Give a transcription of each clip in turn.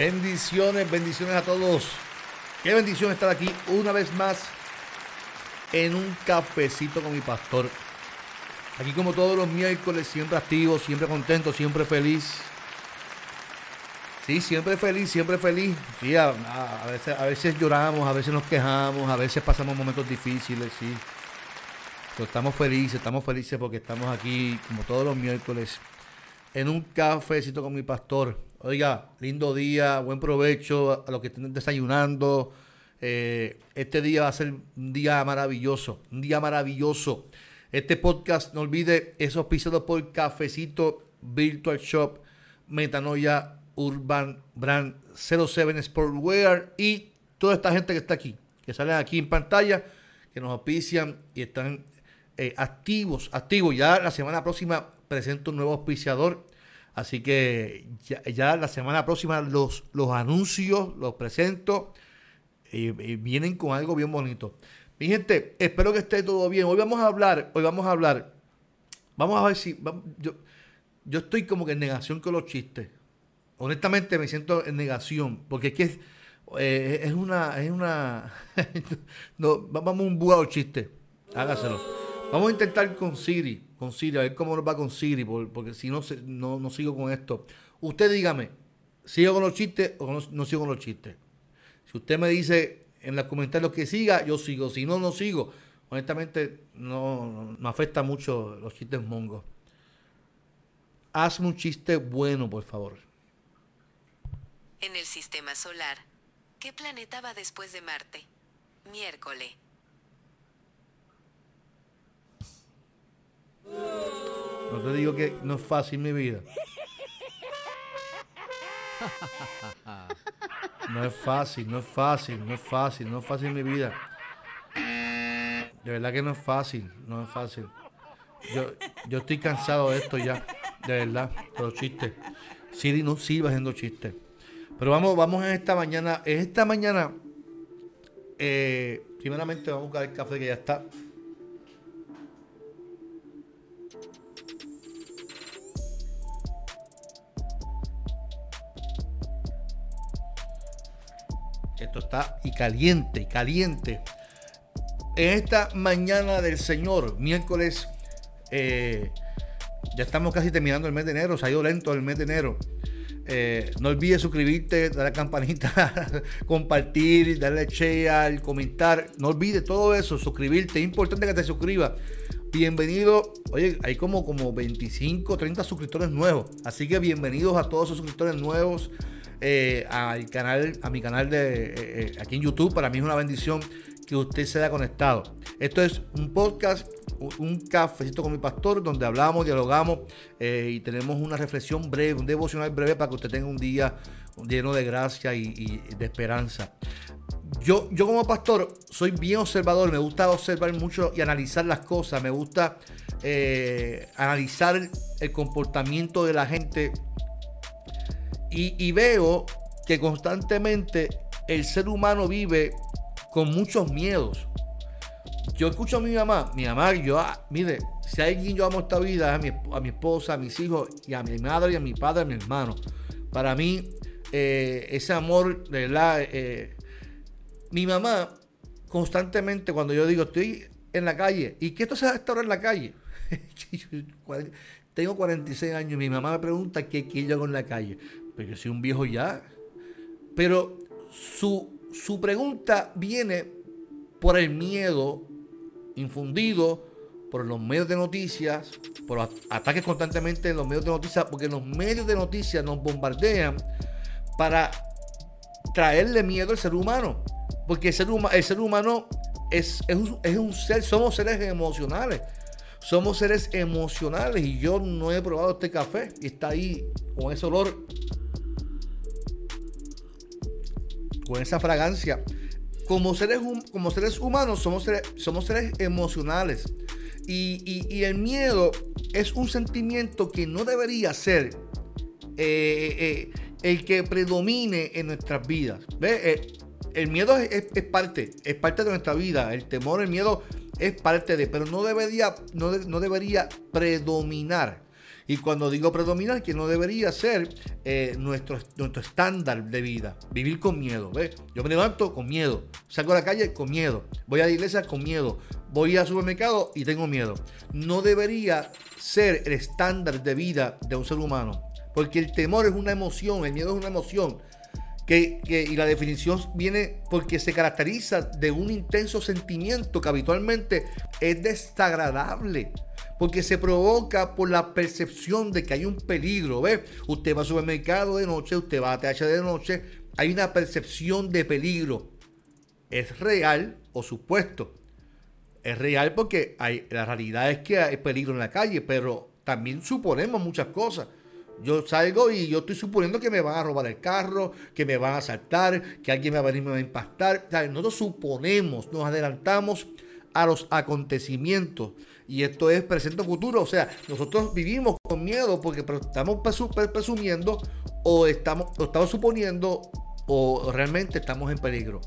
Bendiciones, bendiciones a todos. Qué bendición estar aquí una vez más en un cafecito con mi pastor. Aquí como todos los miércoles, siempre activo, siempre contento, siempre feliz. Sí, siempre feliz, siempre feliz. Sí, a, veces, a veces lloramos, a veces nos quejamos, a veces pasamos momentos difíciles, sí. Pero estamos felices, estamos felices porque estamos aquí como todos los miércoles en un cafecito con mi pastor. Oiga, lindo día, buen provecho a los que estén desayunando. Eh, este día va a ser un día maravilloso, un día maravilloso. Este podcast, no olvide, es auspiciado por Cafecito Virtual Shop, Metanoia Urban Brand 07 Sportwear y toda esta gente que está aquí, que salen aquí en pantalla, que nos auspician y están eh, activos, activos. Ya la semana próxima presento un nuevo auspiciador Así que ya, la semana próxima los, los anuncios los presento y, vienen con algo bien bonito. Mi gente, espero que esté todo bien. Hoy vamos a hablar, hoy vamos a hablar, vamos a ver si, yo, yo estoy como que en negación con los chistes. Honestamente me siento en negación, porque es que eh, es una, es una, vamos a un búho chiste, hágaselo. Vamos a intentar con Siri con Siri, a ver cómo nos va con Siri, porque si no, no, no sigo con esto. Usted dígame, ¿sigo con los chistes o no, sigo con los chistes? Si usted me dice en los comentarios que siga, yo sigo. Si no, no sigo. Honestamente, no, me afecta mucho los chistes mongos. Hazme un chiste bueno, por favor. En el sistema solar, ¿qué planeta va después de Marte? Miércoles. No te digo que no es fácil mi vida. No es fácil, no es fácil, no es fácil, no es fácil mi vida. De verdad que no es fácil, no es fácil. Yo, yo estoy cansado de esto ya, de verdad, de los chistes. Siri no sirve haciendo chistes. Pero vamos, vamos en esta mañana. En esta mañana, eh, primeramente vamos a buscar el café que ya está. Esto está y caliente, caliente. En esta mañana del Señor, miércoles, eh, ya estamos casi terminando el mes de enero, se ha ido lento el mes de enero. Eh, no olvides suscribirte, darle a la campanita, compartir, darle share, comentar. No olvides todo eso, suscribirte. Es importante que te suscribas. Bienvenido. Oye, hay como, como 25, 30 suscriptores nuevos. Así que bienvenidos a todos esos suscriptores nuevos. Eh, al canal, a mi canal de eh, eh, aquí en YouTube. Para mí es una bendición que usted se haya conectado. Esto es un podcast, un cafecito con mi pastor, donde hablamos, dialogamos y tenemos una reflexión breve, un devocional breve para que usted tenga un día lleno de gracia y, de esperanza. Yo, yo como pastor soy bien observador, me gusta observar mucho y analizar las cosas, me gusta analizar el comportamiento de la gente y, veo que constantemente el ser humano vive con muchos miedos. Yo escucho a mi mamá, mi mamá, yo, ah, mire, si hay alguien yo amo esta vida, a mi, a mi esposa, a mis hijos, y a mi madre, y a mi padre, a mi hermano. Para mí, eh, ese amor, de verdad, eh, mi mamá, constantemente, cuando yo digo, estoy en la calle, ¿y qué esto se va a en la calle? Tengo 46 años y mi mamá me pregunta qué, qué yo hago en la calle yo soy un viejo ya. Pero su, su pregunta viene por el miedo infundido por los medios de noticias, por ataques constantemente en los medios de noticias, porque los medios de noticias nos bombardean para traerle miedo al ser humano. Porque el ser, humano es, un, es un ser, somos seres emocionales. Somos seres emocionales y yo no he probado este café y está ahí con ese olor, con esa fragancia. Como seres, como seres humanos somos seres, somos seres emocionales y, el miedo es un sentimiento que no debería ser eh, eh, el que predomine en nuestras vidas. Eh, el miedo es, parte, es parte de nuestra vida. El temor, el miedo es parte de, pero no debería, no, debería predominar. Y cuando digo predominar, que no debería ser eh, nuestro, nuestro estándar de vida. Vivir con miedo. Yo me levanto con miedo. Salgo a la calle con miedo. Voy a la iglesia con miedo. Voy al supermercado y tengo miedo. No debería ser el estándar de vida de un ser humano. Porque el temor es una emoción, el miedo es una emoción y la definición viene porque se caracteriza de un intenso sentimiento que habitualmente es desagradable. Porque se provoca por la percepción de que hay un peligro. ¿Ve? Usted va al supermercado de noche, usted va a TH de noche, hay una percepción de peligro. ¿Es real o supuesto? Es real porque la realidad es que hay peligro en la calle, pero también suponemos muchas cosas. Yo salgo y yo estoy suponiendo que me van a robar el carro, que me van a asaltar, que alguien va a venir y me va a impactar. nosotros suponemos, nos adelantamos a los acontecimientos. Y esto es presente o futuro. O sea, nosotros vivimos con miedo porque estamos presumiendo o estamos, estamos suponiendo o realmente estamos en peligro.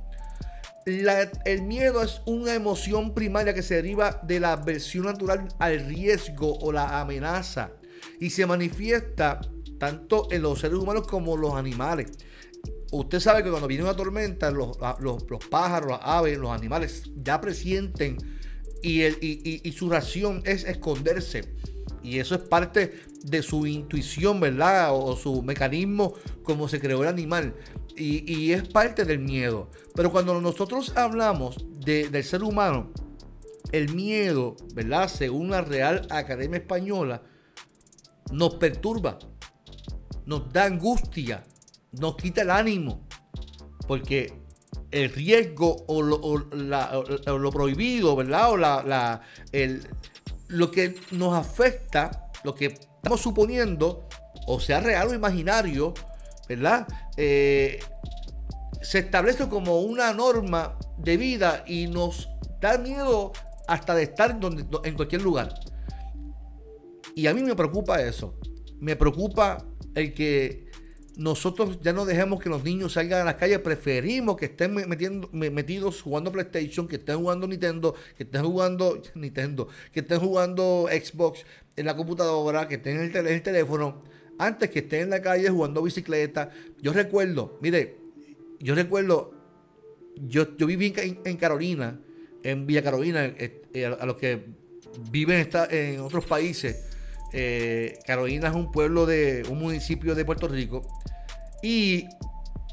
el miedo es una emoción primaria que se deriva de la aversión natural al riesgo o la amenaza y se manifiesta tanto en los seres humanos como en los animales. Usted sabe que cuando viene una tormenta, los, pájaros, las aves, los animales ya presienten y, el, y, su ración es esconderse. Y eso es parte de su intuición, ¿verdad? O, su mecanismo como se creó el animal. Y, es parte del miedo. Pero cuando nosotros hablamos del ser humano, el miedo, ¿verdad? Según la Real Academia Española, nos perturba, nos da angustia, nos quita el ánimo, porque el riesgo o lo, prohibido, ¿verdad? O la, lo que nos afecta, lo que estamos suponiendo, o sea real o imaginario, ¿verdad? Eh, se establece como una norma de vida y nos da miedo hasta de estar en cualquier lugar. Y a mí me preocupa eso. Me preocupa el que nosotros ya no dejemos que los niños salgan a las calles. Preferimos que estén metidos jugando PlayStation, que estén jugando Nintendo, que estén jugando Nintendo, que estén jugando Xbox en la computadora, que estén en el, teléfono, antes que estén en la calle jugando bicicleta. Yo recuerdo, mire, yo recuerdo, yo, yo viví en, Carolina, en Villa Carolina, eh, eh, a, los que viven en otros países eh, Carolina es un pueblo de un municipio de Puerto Rico. Y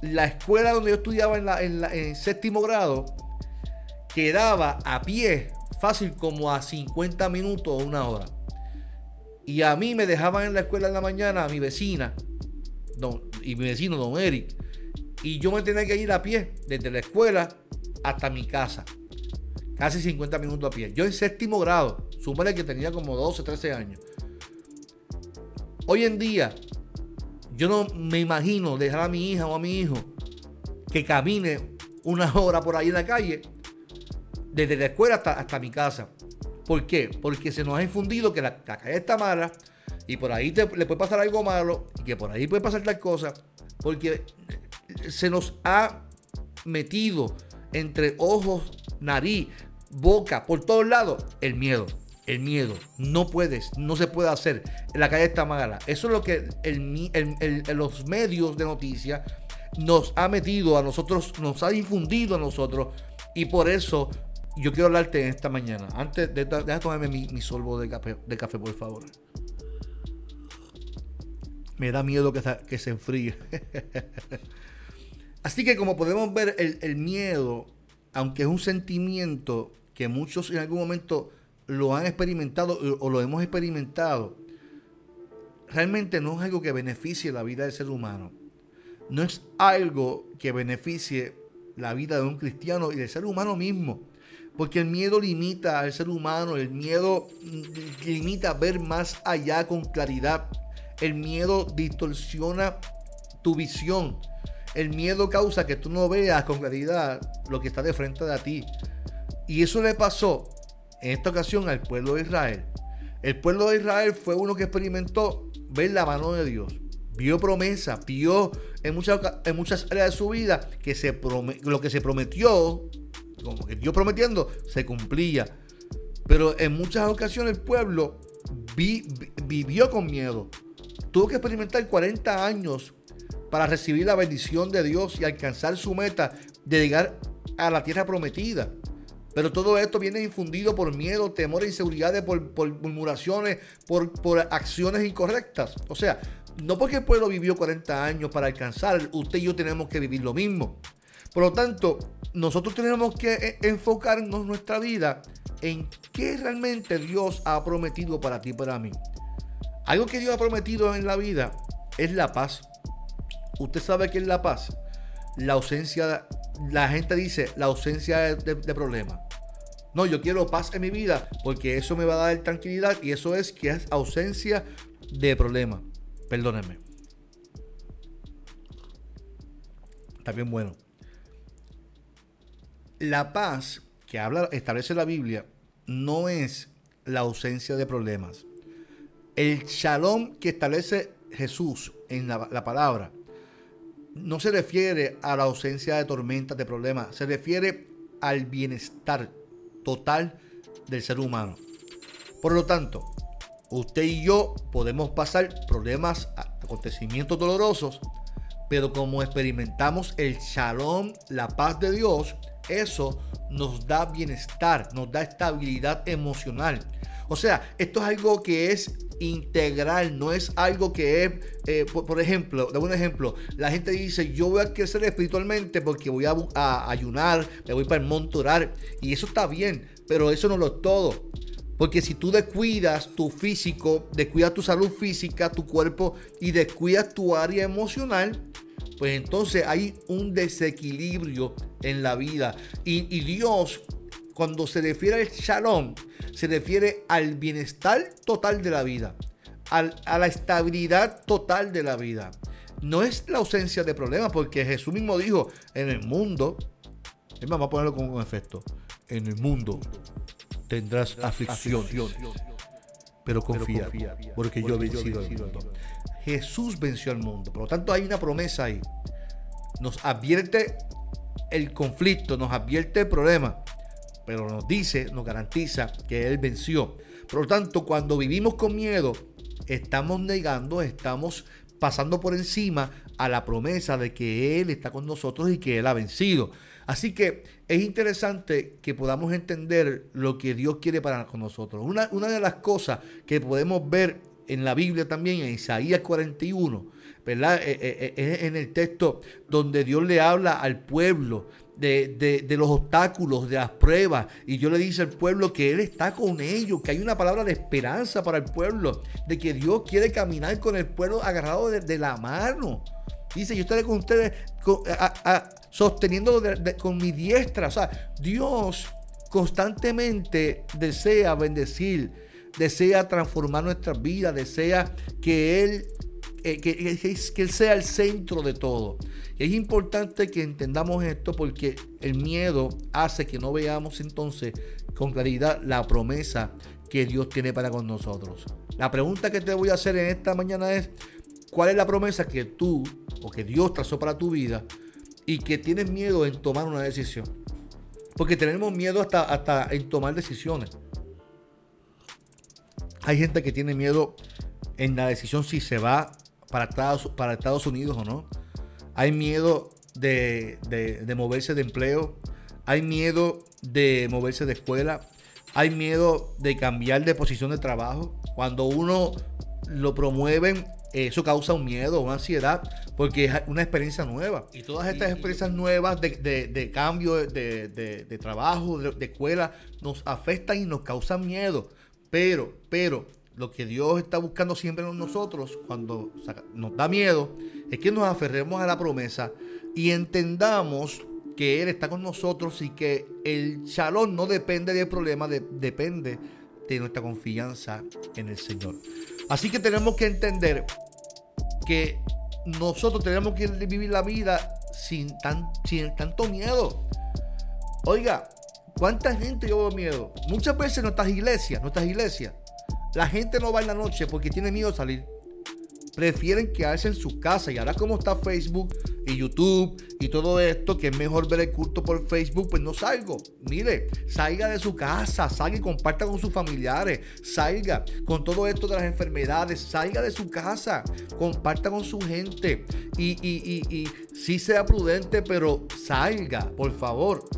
la escuela donde yo estudiaba en, en, séptimo grado quedaba a pie, fácil como a 50 minutos o una hora. Y a mí me dejaban en la escuela en la mañana a mi vecina y mi vecino, don Eric. Y yo me tenía que ir a pie desde la escuela hasta mi casa. Casi 50 minutos a pie. Yo en séptimo grado, súmale que tenía como 12, 13 años. Hoy en día, yo no me imagino dejar a mi hija o a mi hijo que camine una hora por ahí en la calle, desde la escuela hasta, mi casa. ¿Por qué? Porque se nos ha infundido que la, calle está mala y por ahí le puede pasar algo malo y que por ahí puede pasar tal cosa. Porque se nos ha metido entre ojos, nariz, boca, por todos lados, el miedo el miedo. No puedes, no se puede hacer. La calle está mala. Eso es lo que los medios de noticias nos ha metido a nosotros, nos ha infundido a nosotros. Y por eso yo quiero hablarte en esta mañana. Antes de, deja tomarme mi, mi solvo de café, de café, por favor. Me da miedo que, se enfríe. Así que como podemos ver, el miedo, aunque es un sentimiento que muchos en algún momento lo han experimentado o lo hemos experimentado, realmente no es algo que beneficie la vida del ser humano. No es algo que beneficie la vida de un cristiano y del ser humano mismo. Porque el miedo limita al ser humano, el miedo limita a ver más allá con claridad. El miedo distorsiona tu visión. El miedo causa que tú no veas con claridad lo que está de frente de ti. Y eso le pasó en esta ocasión al pueblo de Israel. El pueblo de Israel fue uno que experimentó ver la mano de Dios. Vio promesa, vio en muchas, en muchas áreas de su vida que se lo que se prometió, como que Dios prometiendo, se cumplía. Pero en muchas ocasiones el pueblo vivió con miedo. Tuvo que experimentar 40 años para recibir la bendición de Dios y alcanzar su meta de llegar a la tierra prometida. Pero todo esto viene infundido por miedo, temor e inseguridades, por, por murmuraciones, por, acciones incorrectas. O sea, no porque el pueblo vivió 40 años para alcanzar, usted y yo tenemos que vivir lo mismo. Por lo tanto, nosotros tenemos que eh, enfocarnos nuestra vida en qué realmente Dios ha prometido para ti y para mí. Algo que Dios ha prometido en la vida es la paz. Usted sabe qué es la paz. La ausencia la gente dice la ausencia de, problemas. No, yo quiero paz en mi vida porque eso me va a dar tranquilidad y eso es que es ausencia de problemas. Perdónenme. Está bien bueno. La paz que habla, establece la Biblia no es la ausencia de problemas. El shalom que establece Jesús en la palabra no se refiere a la ausencia de tormentas, de problemas, se refiere al bienestar total del ser humano. Por lo tanto, usted y yo podemos pasar problemas, acontecimientos dolorosos, pero como experimentamos el shalom, la paz de Dios, eso nos da bienestar, nos da estabilidad emocional. O sea, esto es algo que es integral, no es algo que es, eh, por, ejemplo, de un ejemplo, la gente dice, yo voy a crecer espiritualmente porque voy a, ayunar, me voy para el monte y eso está bien, pero eso no lo es todo. Porque si tú descuidas tu físico, descuidas tu salud física, tu cuerpo y descuidas tu área emocional, pues entonces hay un desequilibrio en la vida. Y, y Dios, cuando se refiere al shalom, se refiere al bienestar total de la vida, a la estabilidad total de la vida. No es la ausencia de problemas, porque Jesús mismo dijo, en el mundo, vamos a ponerlo con un efecto, en el mundo tendrás aflicción, pero confía, porque yo he vencido el mundo. Jesús venció al mundo, por lo tanto hay una promesa ahí. Nos advierte el conflicto, nos advierte el problema, pero nos dice, nos garantiza que Él venció. Por lo tanto, cuando vivimos con miedo, estamos negando, estamos pasando por encima a la promesa de que Él está con nosotros y que Él ha vencido. Así que es interesante que podamos entender lo que Dios quiere para con nosotros. Una, una de las cosas que podemos ver en la Biblia también, en Isaías 41, ¿verdad? Eh, eh, eh, es en el texto donde Dios le habla al pueblo de, los obstáculos, de las pruebas. Y yo le dice al pueblo que Él está con ellos, que hay una palabra de esperanza para el pueblo, de que Dios quiere caminar con el pueblo agarrado de, la mano. Dice, yo estaré con ustedes sosteniendo con mi diestra. O sea, Dios constantemente desea bendecir, desea transformar nuestra vida, desea que Él, eh, que, que Él sea el centro de todo. Es importante que entendamos esto porque el miedo hace que no veamos entonces con claridad la promesa que Dios tiene para con nosotros. La pregunta que te voy a hacer en esta mañana es, ¿cuál es la promesa que tú o que Dios trazó para tu vida y que tienes miedo en tomar una decisión? Porque tenemos miedo hasta, hasta en tomar decisiones. Hay gente que tiene miedo en la decisión si se va para para Estados Unidos o no hay miedo de, moverse de empleo, hay miedo de moverse de escuela, hay miedo de cambiar de posición de trabajo. Cuando uno lo promueven eso causa un miedo, una ansiedad, porque es una experiencia nueva. Y todas estas experiencias nuevas de, cambio, de, trabajo, de, escuela, nos afectan y nos causan miedo. Pero, pero, lo que Dios está buscando siempre en nosotros, cuando nos da miedo, es que nos aferremos a la promesa y entendamos que Él está con nosotros y que el shalom no depende del problema, depende de nuestra confianza en el Señor. Así que tenemos que entender que nosotros tenemos que vivir la vida sin, tan, sin tanto miedo. Oiga, ¿cuánta gente lleva miedo? Muchas veces nuestras iglesias, nuestras iglesias, la gente no va en la noche porque tiene miedo salir prefieren quedarse en su casa. Y ahora como está Facebook y YouTube y todo esto, que es mejor ver el culto por Facebook, pues no salgo. Mire, salga de su casa, salga y comparta con sus familiares, salga con todo esto de las enfermedades, salga de su casa, comparta con su gente y, y, y, y sí sea prudente, pero salga, por favor.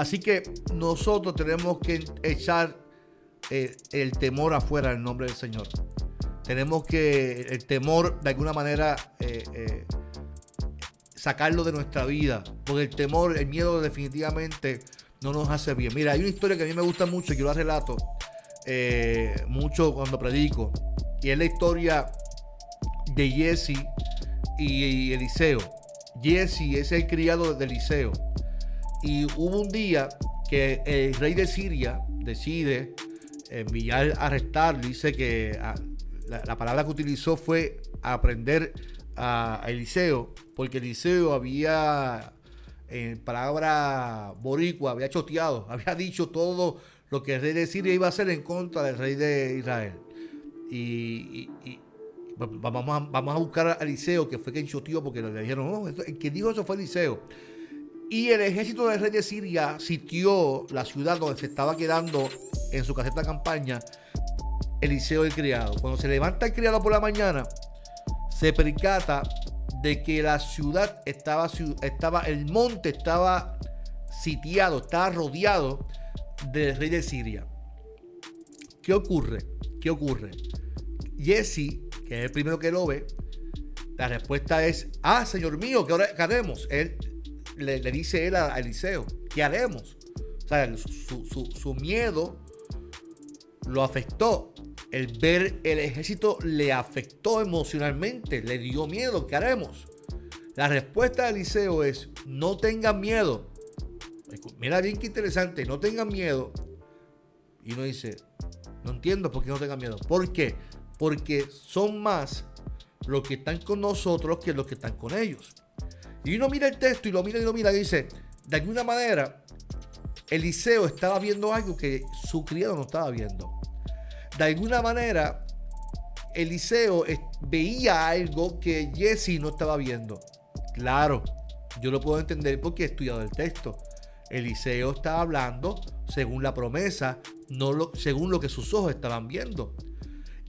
Así que nosotros tenemos que echar eh, el temor afuera del nombre del Señor. Tenemos que el temor de alguna manera eh, eh, sacarlo de nuestra vida, porque el temor, el miedo definitivamente no nos hace bien. Mira, hay una historia que a mí me gusta mucho y yo la relato mucho cuando predico, y es la historia de Jesse y Eliseo. Jesse es el criado de Eliseo. Y hubo un día que el rey de Siria decide enviar a arrestar, dice que ah, la, palabra que utilizó fue aprender a, Eliseo, porque Eliseo había, en palabra boricua, había choteado, había dicho todo lo que el rey de Siria iba a hacer en contra del rey de Israel. Y, vamos, a, vamos a buscar a Eliseo, que fue quien choteó, porque le dijeron, no, el que dijo eso fue Eliseo. Y el ejército del rey de Siria sitió la ciudad donde se estaba quedando en su caseta de campaña Eliseo el criado. Cuando se levanta el criado por la mañana, se percata de que la ciudad estaba, estaba el monte estaba sitiado, estaba rodeado del rey de Siria. ¿Qué ocurre? ¿Qué ocurre? Jesse, que es el primero que lo ve, la respuesta es, ah, Señor mío, ¿qué, ahora, qué haremos? Él le, dice él a, Eliseo, ¿qué haremos? O sea, su miedo lo afectó. El ver el ejército le afectó emocionalmente, le dio miedo. ¿Qué haremos? La respuesta de Eliseo es, no tengan miedo. Mira bien qué interesante, no tengan miedo. Y uno dice, no entiendo por qué no tengan miedo. ¿Por qué? Porque son más los que están con nosotros que los que están con ellos. Y uno mira el texto y lo mira y lo mira y dice, de alguna manera, Eliseo estaba viendo algo que su criado no estaba viendo. De alguna manera, Eliseo veía algo que Jesse no estaba viendo. Claro, yo lo puedo entender porque he estudiado el texto. Eliseo estaba hablando según la promesa, no según lo que sus ojos estaban viendo.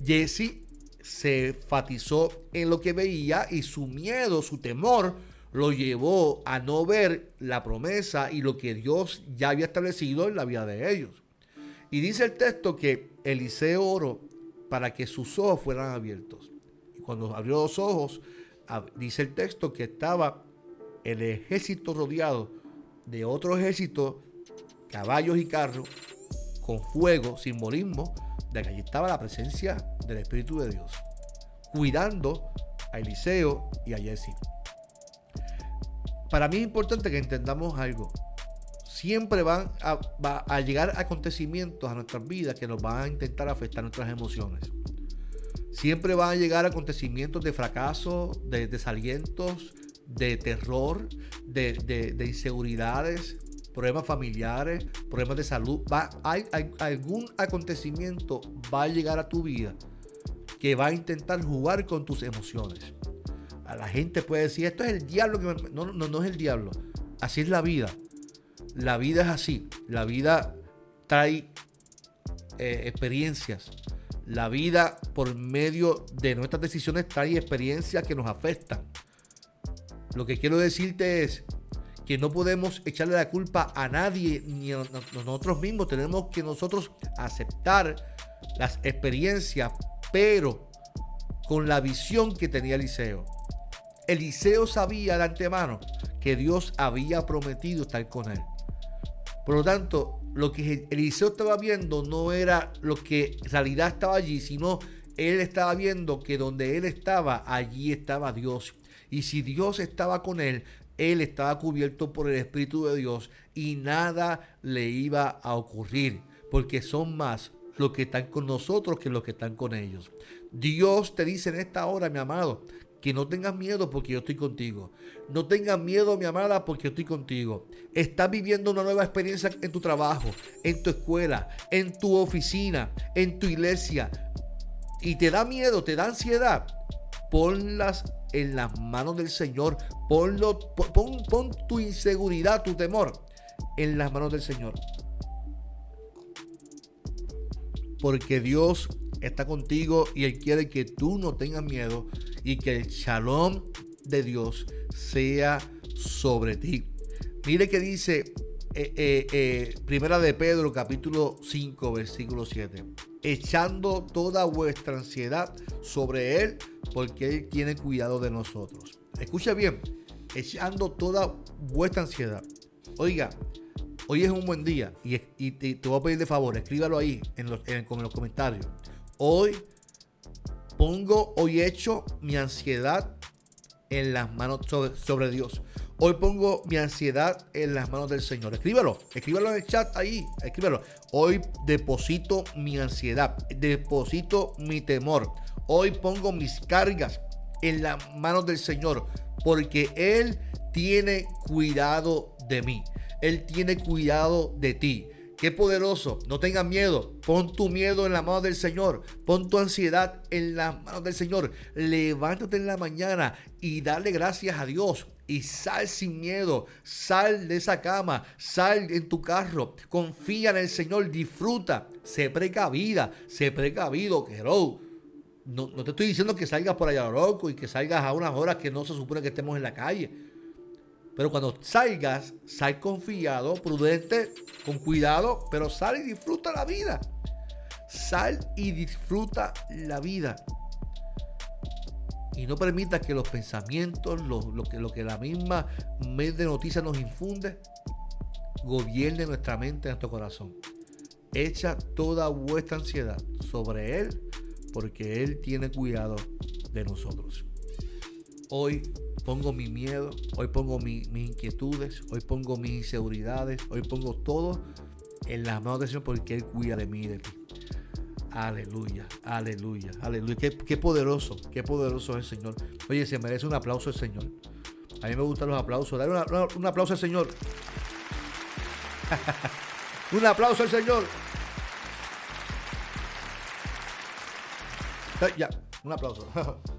Jesse se enfatizó en lo que veía y su miedo, su temor, lo llevó a no ver la promesa y lo que Dios ya había establecido en la vida de ellos. Y dice el texto que Eliseo oró para que sus ojos fueran abiertos. Y cuando abrió los ojos, dice el texto que estaba el ejército rodeado de otro ejército, caballos y carros, con fuego, simbolismo de que allí estaba la presencia del Espíritu de Dios, cuidando a Eliseo y a Jesse para mí es importante que entendamos algo. Siempre van a, llegar acontecimientos a nuestras vidas que nos van a intentar afectar nuestras emociones. Siempre van a llegar acontecimientos de fracaso, de desalientos, de terror, de, inseguridades, problemas familiares, problemas de salud. hay, algún acontecimiento va a llegar a tu vida que va a intentar jugar con tus emociones la gente puede decir, esto es el diablo que No, no, no es el diablo. Así es la vida. La vida es así. La vida trae eh, experiencias. La vida, por medio de nuestras decisiones, trae experiencias que nos afectan. Lo que quiero decirte es que no podemos echarle la culpa a nadie ni a nosotros mismos. Tenemos que nosotros aceptar las experiencias, pero con la visión que tenía Eliseo. Eliseo sabía de antemano que Dios había prometido estar con él. Por lo tanto, lo que Eliseo estaba viendo no era lo que en realidad estaba allí, sino él estaba viendo que donde él estaba, allí estaba Dios. Y si Dios estaba con él, él estaba cubierto por el Espíritu de Dios y nada le iba a ocurrir, porque son más los que están con nosotros que los que están con ellos. Dios te dice en esta hora, mi amado, que no tengas miedo porque yo estoy contigo. No tengas miedo, mi amada, porque yo estoy contigo. Estás viviendo una nueva experiencia en tu trabajo, en tu escuela, en tu oficina, en tu iglesia. Y te da miedo, te da ansiedad. Ponlas en las manos del Señor. Pon, pon tu inseguridad, tu temor en las manos del Señor. Porque Dios está contigo y Él quiere que tú no tengas miedo y que el shalom de Dios sea sobre ti. Mire que dice eh, eh, eh, Primera de Pedro capítulo 5 versículo 7. Echando toda vuestra ansiedad sobre Él porque Él tiene cuidado de nosotros. Escucha bien, echando toda vuestra ansiedad. Oiga, hoy es un buen día y, te, voy a pedir de favor, escríbalo ahí en los, en los comentarios. Hoy pongo, hoy hecho mi ansiedad en las manos sobre, Dios. Hoy pongo mi ansiedad en las manos del Señor. Escríbelo, escríbelo en el chat ahí, escríbelo. Hoy deposito mi ansiedad, deposito mi temor. Hoy pongo mis cargas en las manos del Señor, porque Él tiene cuidado de mí. Él tiene cuidado de ti. Qué poderoso. No tengas miedo. Pon tu miedo en la mano del Señor. Pon tu ansiedad en la mano del Señor. Levántate en la mañana y dale gracias a Dios. Y sal sin miedo. Sal de esa cama. Sal en tu carro. Confía en el Señor. Disfruta. Sé precavida. Sé precavido, quero. No, no te estoy diciendo que salgas por allá loco y que salgas a unas horas que no se supone que estemos en la calle. Pero cuando salgas, sal confiado, prudente, con cuidado, pero sal y disfruta la vida. Sal y disfruta la vida. Y no permitas que los pensamientos, lo, que, la misma medio de noticias nos infunde, gobierne nuestra mente, nuestro corazón. Echa toda vuestra ansiedad sobre Él, porque Él tiene cuidado de nosotros. Hoy pongo mi miedo, hoy pongo mis inquietudes, hoy pongo mis inseguridades, hoy pongo todo en las manos del Señor porque Él cuida de mí de ti. Aleluya, aleluya, aleluya. Qué, poderoso, qué poderoso es el Señor. Oye, se merece un aplauso el Señor. A mí me gustan los aplausos. Dale un aplauso al Señor. un aplauso al Señor. Ya, un aplauso.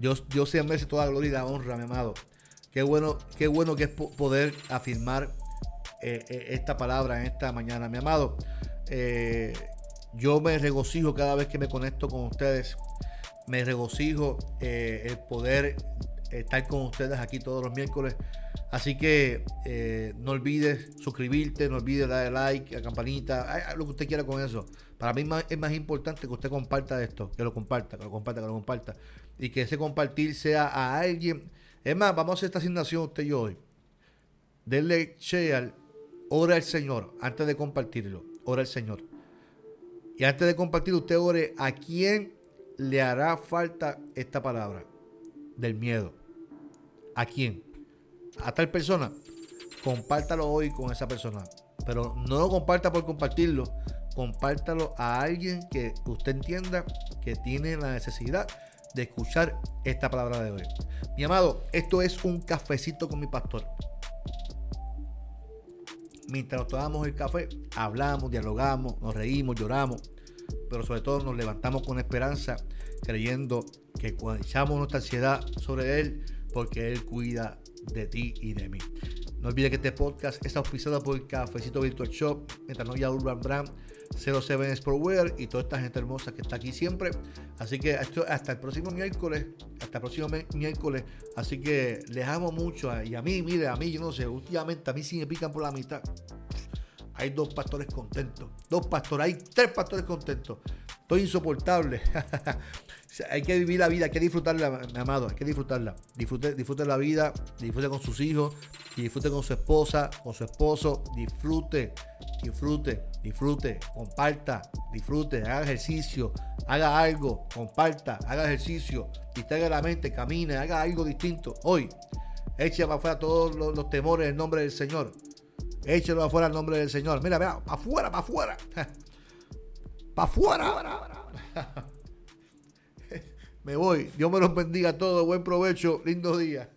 Dios, Dios se merece toda gloria y la honra, mi amado. Qué bueno, qué bueno que es poder afirmar eh, eh, esta palabra en esta mañana, mi amado. Eh, yo me regocijo cada vez que me conecto con ustedes. Me regocijo el poder estar con ustedes aquí todos los miércoles. Así que no olvides suscribirte, no olvides darle like, a campanita, lo que usted quiera con eso. Para mí es más importante que usted comparta esto, que lo comparta, que lo comparta, que lo comparta y que ese compartir sea a alguien. Es más, vamos a hacer esta asignación usted y hoy. Denle share, ora al Señor antes de compartirlo. Ora al Señor. Y antes de compartir, usted ore a quién le hará falta esta palabra del miedo. ¿A quién? A tal persona. Compártalo hoy con esa persona. Pero no lo comparta por compartirlo. Compártalo a alguien que usted entienda que tiene la necesidad de escuchar esta palabra de hoy. Mi amado, esto es un cafecito con mi pastor. Mientras nos tomamos el café, hablamos, dialogamos, nos reímos, lloramos, pero sobre todo nos levantamos con esperanza, creyendo que cuando echamos nuestra ansiedad sobre Él, porque Él cuida de ti y de mí. No olvides que este podcast es auspiciado por el Cafecito Virtual Shop, Metanoia Urban Brand 07 Sportwear y toda esta gente hermosa que está aquí siempre. Así que hasta el próximo miércoles, hasta el próximo miércoles. Así que les amo mucho y a mí, mire, a mí, yo no sé, últimamente a mí sí me pican por la mitad. hay dos pastores contentos. Dos pastores, hay tres pastores contentos. Estoy insoportable. hay que vivir la vida, hay que disfrutarla, mi amado, hay que disfrutarla. Disfrute, disfrute la vida, disfrute con sus hijos, disfrute con su esposa, con su esposo, disfrute, disfrute, disfrute, comparta, disfrute, haga ejercicio, haga algo, comparta, haga ejercicio, distraiga la mente, camine, haga algo distinto. Hoy, eche para afuera todos los, temores en nombre del Señor. Échelo afuera en nombre del Señor. Mira, mira, para afuera, para afuera. Para afuera. me voy. Dios me los bendiga a todos. Buen provecho. Lindo día.